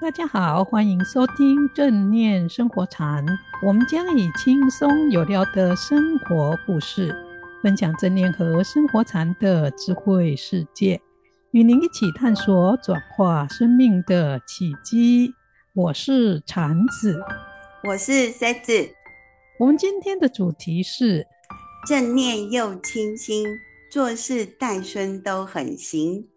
大家好，欢迎收听正念生活禅。我们将以轻松有料的生活故事，分享正念和生活禅的智慧世界，与您一起探索转化生命的契机。我是禅子，我是塞子。我们今天的主题是正念又清新，做事带孙都很行。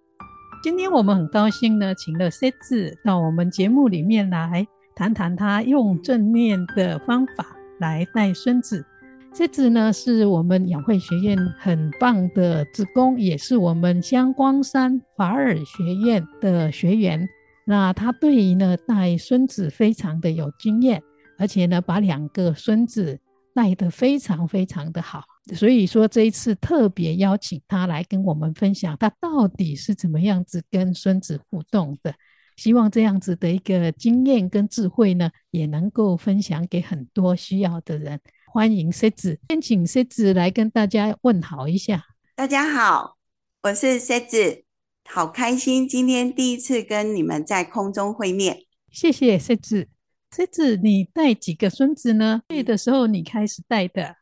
今天我们很高兴呢，请了 C 子到我们节目里面来谈谈他用正念的方法来带孙子。C 子呢是我们养慧学院很棒的职工，也是我们香光山法尔学院的学员。那他对于呢带孙子非常的有经验，而且呢把两个孙子带得非常非常的好。所以说这一次特别邀请他来跟我们分享，他到底是怎么样子跟孙子互动的。希望这样子的一个经验跟智慧呢，也能够分享给很多需要的人。欢迎 C 子，先请孙子来跟大家问好一下。大家好，我是孙子，好开心今天第一次跟你们在空中会面。谢谢孙子。孙子，你带几个孙子呢？对的时候你开始带的。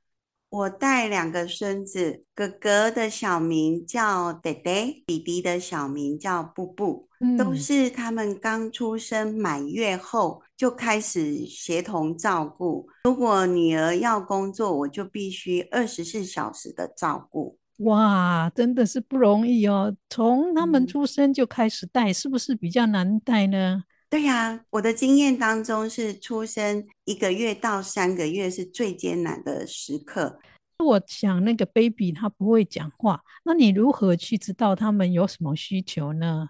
我带两个孙子，哥哥的小名叫爹爹，弟弟的小名叫布布，嗯、都是他们刚出生满月后就开始协同照顾。如果女儿要工作，我就必须二十四小时的照顾。哇，真的是不容易哦！从他们出生就开始带，嗯、是不是比较难带呢？对呀，我的经验当中是出生一个月到三个月是最艰难的时刻。我想那个 baby 他不会讲话，那你如何去知道他们有什么需求呢？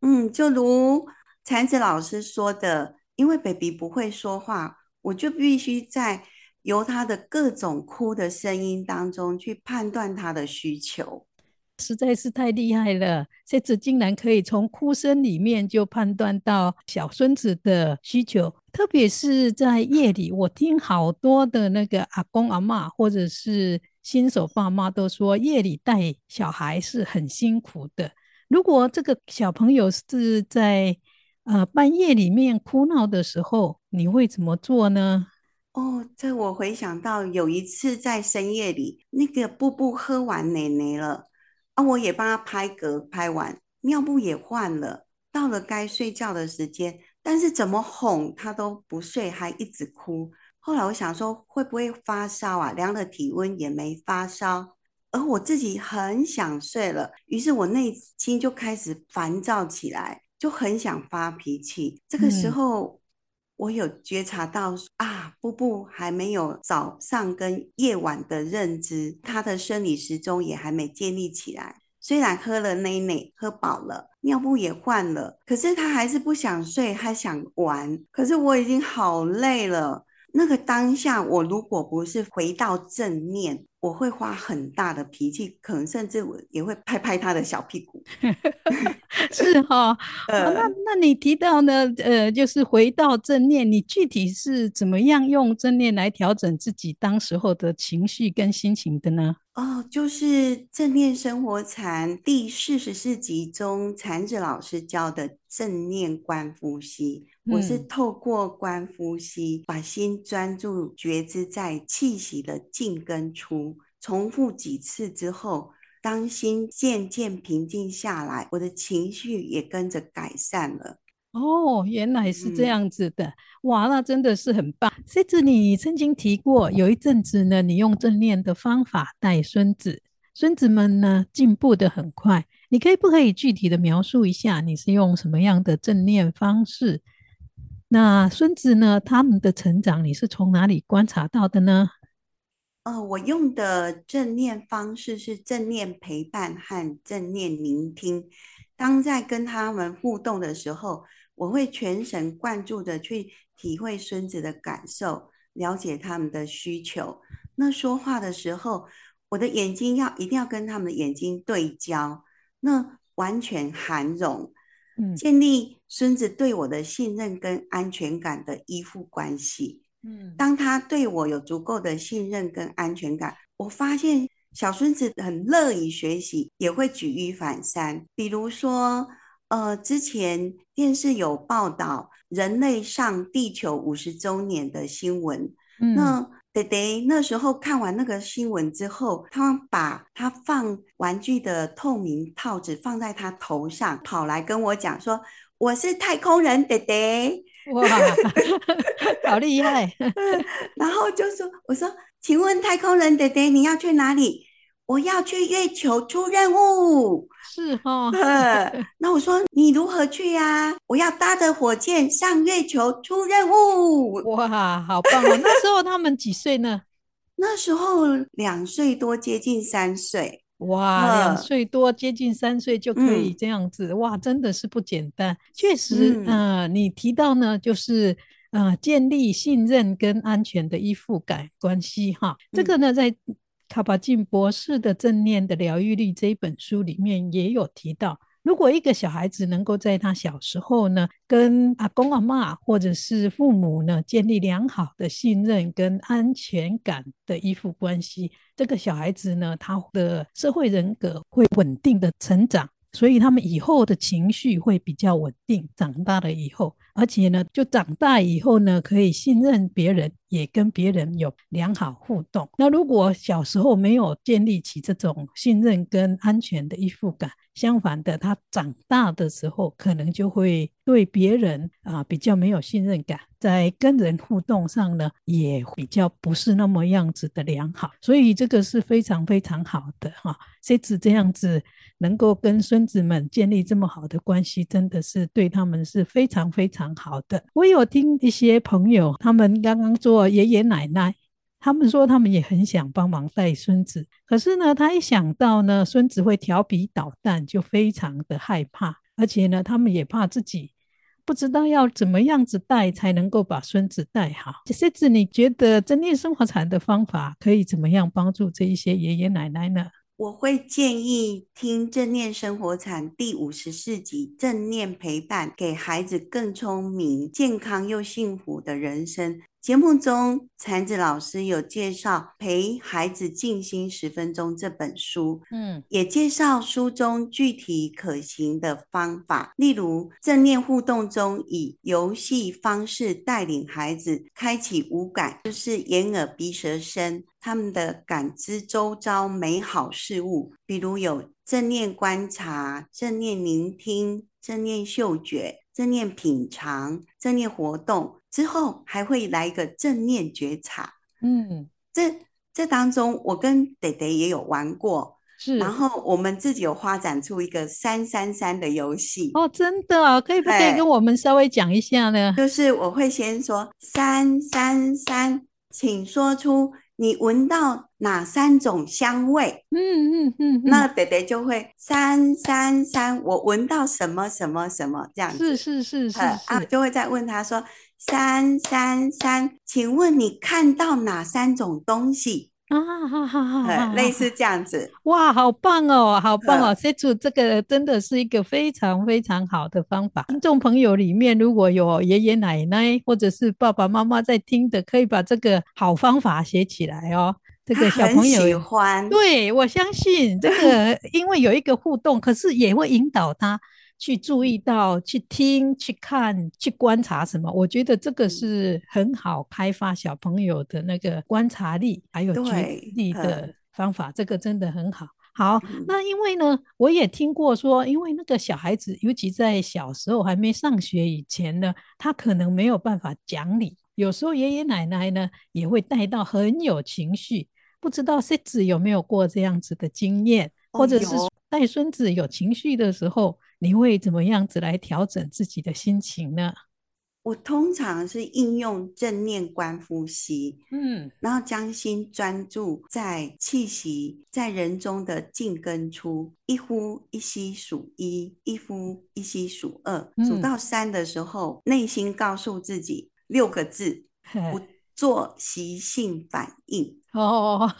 嗯，就如禅子老师说的，因为 baby 不会说话，我就必须在由他的各种哭的声音当中去判断他的需求。实在是太厉害了，孙子竟然可以从哭声里面就判断到小孙子的需求，特别是在夜里。我听好多的那个阿公阿嬷，或者是新手爸妈都说，夜里带小孩是很辛苦的。如果这个小朋友是在呃半夜里面哭闹的时候，你会怎么做呢？哦，这我回想到有一次在深夜里，那个布布喝完奶奶了。啊，我也帮他拍嗝，拍完尿布也换了，到了该睡觉的时间，但是怎么哄他都不睡，还一直哭。后来我想说，会不会发烧啊？量了体温也没发烧，而我自己很想睡了，于是我内心就开始烦躁起来，就很想发脾气。这个时候。我有觉察到啊，布布还没有早上跟夜晚的认知，他的生理时钟也还没建立起来。虽然喝了奶奶，喝饱了，尿布也换了，可是他还是不想睡，还想玩。可是我已经好累了。那个当下，我如果不是回到正念，我会发很大的脾气，可能甚至我也会拍拍他的小屁股。是哈、哦，呃、那那你提到呢？呃，就是回到正念，你具体是怎么样用正念来调整自己当时候的情绪跟心情的呢？哦，就是正念生活禅第四十四集中，禅子老师教的正念观呼吸。嗯、我是透过观呼吸，把心专注觉知在气息的进跟出，重复几次之后，当心渐渐平静下来，我的情绪也跟着改善了。哦，原来是这样子的，嗯、哇，那真的是很棒。甚至，你曾经提过，有一阵子呢，你用正念的方法带孙子，孙子们呢进步的很快。你可以不可以具体的描述一下，你是用什么样的正念方式？那孙子呢，他们的成长，你是从哪里观察到的呢？哦，我用的正念方式是正念陪伴和正念聆听。当在跟他们互动的时候，我会全神贯注的去体会孙子的感受，了解他们的需求。那说话的时候，我的眼睛要一定要跟他们的眼睛对焦，那完全含容，嗯，建立孙子对我的信任跟安全感的依附关系。嗯，当他对我有足够的信任跟安全感，我发现。小孙子很乐于学习，也会举一反三。比如说，呃，之前电视有报道人类上地球五十周年的新闻，嗯、那爹爹那时候看完那个新闻之后，他把他放玩具的透明套子放在他头上，跑来跟我讲说：“我是太空人，爹爹。”哇，好厉害！然后就说：“我说，请问太空人爹爹，你要去哪里？我要去月球出任务。是哈、哦？那我说你如何去呀、啊？我要搭着火箭上月球出任务。哇，好棒哦！那时候他们几岁呢？那时候两岁多，接近三岁。”哇，两岁多接近三岁就可以这样子，嗯、哇，真的是不简单。确实，嗯、呃，你提到呢，就是呃，建立信任跟安全的依附感关系哈。嗯、这个呢，在卡巴金博士的《正念的疗愈力》这一本书里面也有提到。如果一个小孩子能够在他小时候呢，跟阿公阿妈或者是父母呢，建立良好的信任跟安全感的依附关系，这个小孩子呢，他的社会人格会稳定的成长。所以他们以后的情绪会比较稳定，长大了以后，而且呢，就长大以后呢，可以信任别人，也跟别人有良好互动。那如果小时候没有建立起这种信任跟安全的依附感，相反的，他长大的时候可能就会对别人啊比较没有信任感，在跟人互动上呢，也比较不是那么样子的良好。所以这个是非常非常好的哈，孙子这样子。能够跟孙子们建立这么好的关系，真的是对他们是非常非常好的。我有听一些朋友，他们刚刚做爷爷奶奶，他们说他们也很想帮忙带孙子，可是呢，他一想到呢，孙子会调皮捣蛋，就非常的害怕，而且呢，他们也怕自己不知道要怎么样子带才能够把孙子带好。孙子，你觉得正念生活禅的方法可以怎么样帮助这一些爷爷奶奶呢？我会建议听《正念生活禅》第五十四集《正念陪伴》，给孩子更聪明、健康又幸福的人生。节目中，禅子老师有介绍《陪孩子静心十分钟》这本书，嗯，也介绍书中具体可行的方法，例如正念互动中以游戏方式带领孩子开启五感，就是眼耳鼻舌身，他们的感知周遭美好事物，比如有正念观察、正念聆听、正念嗅觉、正念品尝、正念活动。之后还会来一个正念觉察，嗯，这这当中我跟爹爹也有玩过，是，然后我们自己有发展出一个三三三的游戏哦，真的啊，可以不可以跟我们稍微讲一下呢？就是我会先说三三三，请说出你闻到哪三种香味？嗯嗯嗯，那北北就会三三三，我闻到什么什么什么这样子，是是是是，是，啊，就会再问他说。三三三，请问你看到哪三种东西啊？哈哈哈，类似这样子。哇，好棒哦，好棒哦！孙子这个真的是一个非常非常好的方法。听众朋友里面如果有爷爷奶奶或者是爸爸妈妈在听的，可以把这个好方法写起来哦。这个小朋友喜欢，对，我相信这个，因为有一个互动，可是也会引导他。去注意到、去听、去看、去观察什么？我觉得这个是很好开发小朋友的那个观察力，还有觉知力的方法。这个真的很好。好，那因为呢，我也听过说，因为那个小孩子，尤其在小时候还没上学以前呢，他可能没有办法讲理。有时候爷爷奶奶呢也会带到很有情绪，不知道孙子有没有过这样子的经验，或者是带孙子有情绪的时候。你会怎么样子来调整自己的心情呢？我通常是应用正念观呼吸，嗯，然后将心专注在气息在人中的进跟出，一呼一吸数一，一呼一吸数二，嗯，数到三的时候，内心告诉自己六个字：不做习性反应。哦，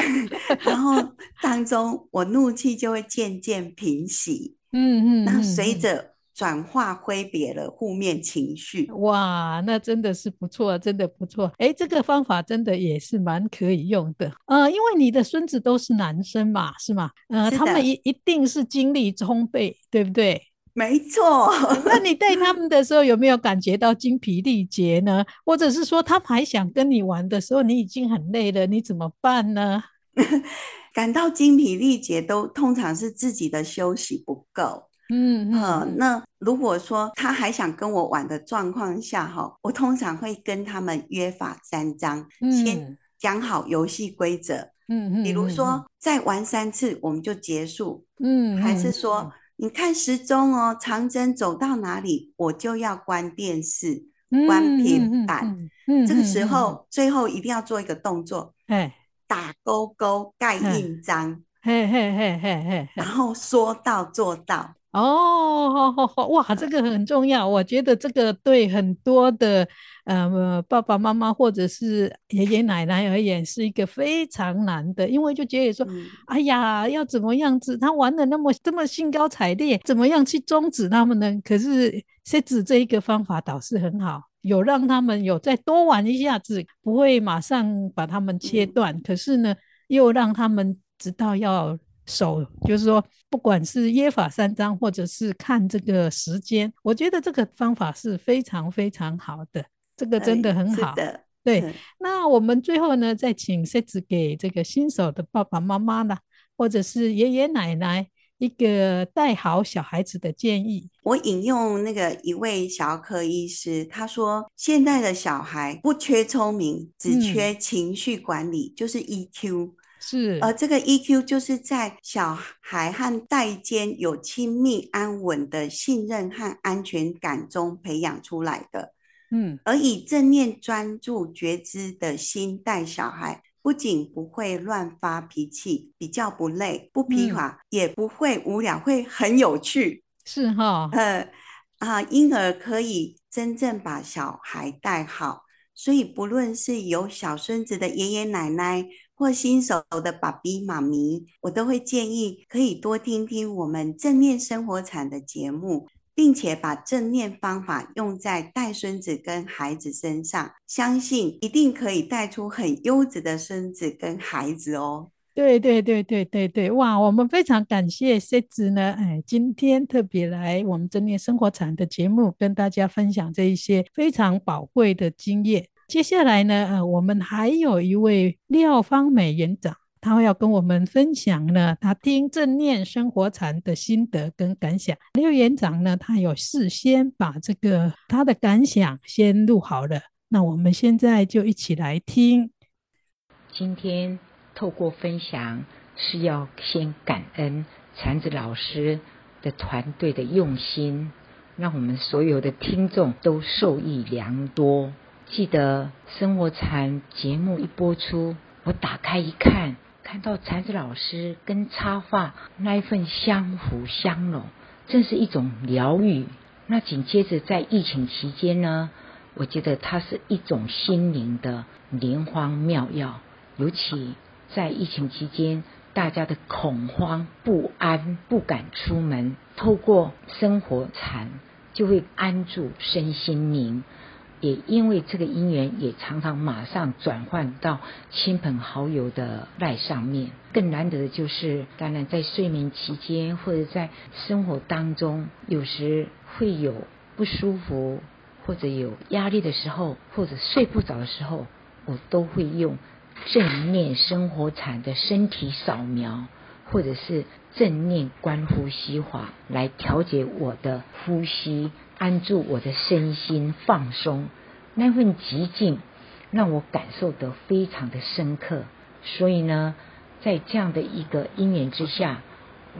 然后当中我怒气就会渐渐平息。嗯嗯，那随着转化挥别了负面情绪，哇，那真的是不错，真的不错。哎，这个方法真的也是蛮可以用的。呃，因为你的孙子都是男生嘛，是吗？呃，他们一一定是精力充沛，对不对？没错。那你带他们的时候有没有感觉到精疲力竭呢？或者是说他们还想跟你玩的时候，你已经很累了，你怎么办呢？感到精疲力竭都通常是自己的休息不够。嗯嗯、呃，那如果说他还想跟我玩的状况下哈，我通常会跟他们约法三章，嗯、先讲好游戏规则。嗯嗯，比如说再玩三次我们就结束。嗯，还是说你看时钟哦，长征走到哪里我就要关电视、关平板。嗯，这个时候最后一定要做一个动作，哎，打勾勾盖印章。嘿嘿嘿嘿嘿，然后说到做到。哦，好好好，哇，这个很重要。我觉得这个对很多的呃爸爸妈妈或者是爷爷奶奶而言是一个非常难的，因为就觉得说，嗯、哎呀，要怎么样子？他玩的那么这么兴高采烈，怎么样去终止他们呢？可是设置这一个方法倒是很好，有让他们有再多玩一下子，不会马上把他们切断，嗯、可是呢，又让他们知道要。守就是说，不管是约法三章，或者是看这个时间，我觉得这个方法是非常非常好的，这个真的很好。的，对。嗯、那我们最后呢，再请设置给这个新手的爸爸妈妈呢，或者是爷爷奶奶一个带好小孩子的建议。我引用那个一位小儿科医师，他说：“现在的小孩不缺聪明，只缺情绪管理，嗯、就是 EQ。”是，而这个 EQ 就是在小孩和代间有亲密安稳的信任和安全感中培养出来的。嗯，而以正念专注觉知的心带小孩，不仅不会乱发脾气，比较不累，不疲乏，嗯、也不会无聊，会很有趣。是哈，呃啊，因而可以真正把小孩带好。所以，不论是有小孙子的爷爷奶奶，或新手的爸比妈咪，我都会建议可以多听听我们正念生活禅的节目，并且把正念方法用在带孙子跟孩子身上，相信一定可以带出很优质的孙子跟孩子哦。对对对对对对，哇，我们非常感谢设置呢，哎，今天特别来我们正念生活禅的节目，跟大家分享这一些非常宝贵的经验。接下来呢，呃，我们还有一位廖芳美园长，他会要跟我们分享呢，他听正念生活禅的心得跟感想。廖园长呢，他有事先把这个他的感想先录好了，那我们现在就一起来听。今天透过分享是要先感恩禅子老师的团队的用心，让我们所有的听众都受益良多。记得生活禅节目一播出，我打开一看，看到禅子老师跟插画那一份相辅相融，真是一种疗愈。那紧接着在疫情期间呢，我觉得它是一种心灵的灵方妙药。尤其在疫情期间，大家的恐慌不安，不敢出门，透过生活禅就会安住身心灵。也因为这个因缘，也常常马上转换到亲朋好友的赖上面。更难得的就是，当然在睡眠期间或者在生活当中，有时会有不舒服或者有压力的时候，或者睡不着的时候，我都会用正念生活禅的身体扫描，或者是正念观呼吸法来调节我的呼吸。安住我的身心，放松，那份寂静让我感受得非常的深刻。所以呢，在这样的一个因缘之下，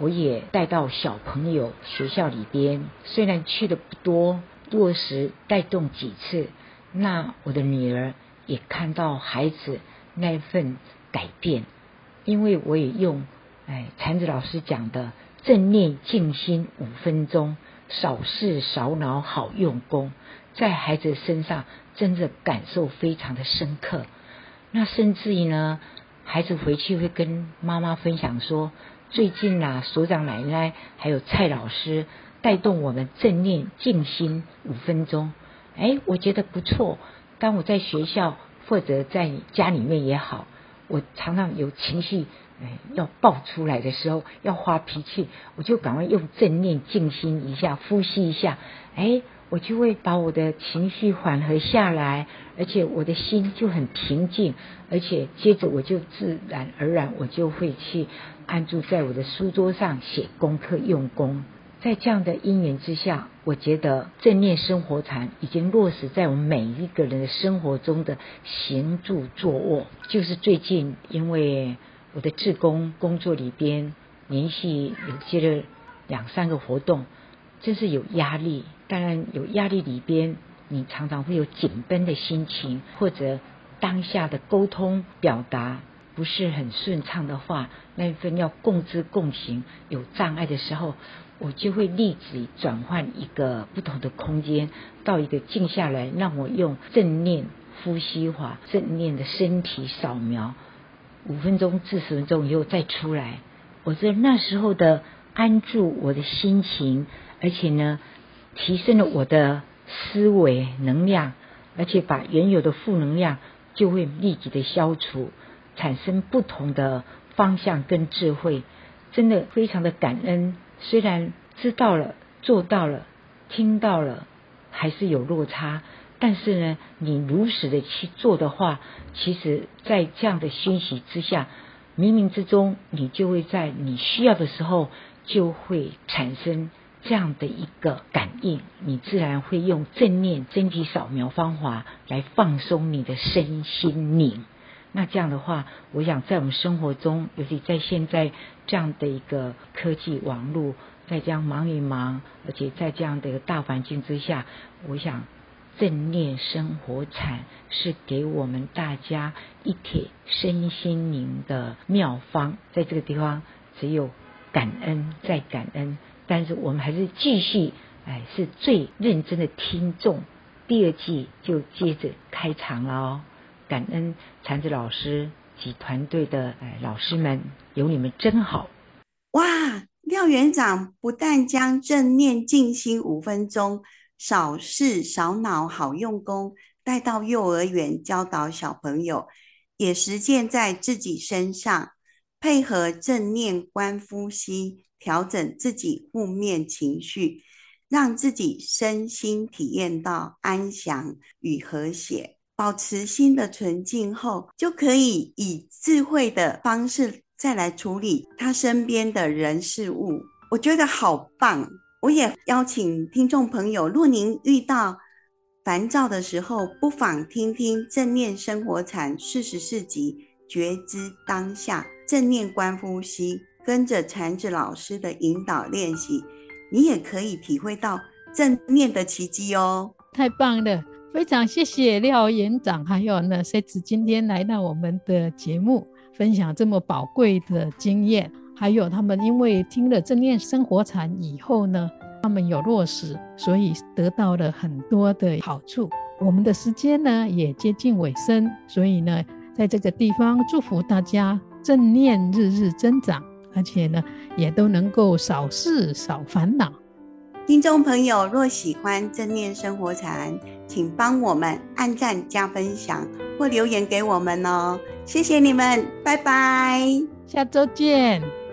我也带到小朋友学校里边，虽然去的不多，落实带动几次，那我的女儿也看到孩子那份改变，因为我也用哎禅子老师讲的正念静心五分钟。少事少脑好用功，在孩子身上真的感受非常的深刻。那甚至于呢，孩子回去会跟妈妈分享说，最近啊，所长奶奶还有蔡老师带动我们正念静心五分钟，哎，我觉得不错。当我在学校或者在家里面也好，我常常有情绪要爆出来的时候，要发脾气，我就赶快用正念静心一下，呼吸一下，哎，我就会把我的情绪缓和下来，而且我的心就很平静，而且接着我就自然而然我就会去安住在我的书桌上写功课用功。在这样的因缘之下，我觉得正念生活禅已经落实在我们每一个人的生活中的行住坐卧。就是最近因为我的志工工作里边连续有接了两三个活动，真是有压力。当然有压力里边，你常常会有紧绷的心情，或者当下的沟通表达不是很顺畅的话，那份要共知共行有障碍的时候。我就会立即转换一个不同的空间，到一个静下来，让我用正念呼吸法、正念的身体扫描五分钟至十分钟以后再出来。我在那时候的安住我的心情，而且呢，提升了我的思维能量，而且把原有的负能量就会立即的消除，产生不同的方向跟智慧，真的非常的感恩。虽然知道了、做到了、听到了，还是有落差，但是呢，你如实的去做的话，其实，在这样的熏习之下，冥冥之中，你就会在你需要的时候，就会产生这样的一个感应，你自然会用正念身体扫描方法来放松你的身心灵。那这样的话，我想在我们生活中，尤其在现在这样的一个科技网络，在这样忙一忙，而且在这样的一个大环境之下，我想正念生活禅是给我们大家一帖身心灵的妙方。在这个地方，只有感恩再感恩，但是我们还是继续，哎，是最认真的听众。第二季就接着开场了哦。感恩禅子老师及团队的老师们，有你们真好！哇，廖园长不但将正念静心五分钟、少事少脑好用功带到幼儿园教导小朋友，也实践在自己身上，配合正念观呼吸，调整自己负面情绪，让自己身心体验到安详与和谐。保持心的纯净后，就可以以智慧的方式再来处理他身边的人事物。我觉得好棒！我也邀请听众朋友，若您遇到烦躁的时候，不妨听听正念生活禅四十四集，觉知当下，正念观呼吸，跟着禅子老师的引导练习，你也可以体会到正念的奇迹哦。太棒了！非常谢谢廖园长，还有呢，C 子今天来到我们的节目，分享这么宝贵的经验。还有他们因为听了正念生活禅以后呢，他们有落实，所以得到了很多的好处。我们的时间呢也接近尾声，所以呢，在这个地方祝福大家正念日日增长，而且呢也都能够少事少烦恼。听众朋友，若喜欢正念生活禅，请帮我们按赞加分享或留言给我们哦，谢谢你们，拜拜，下周见。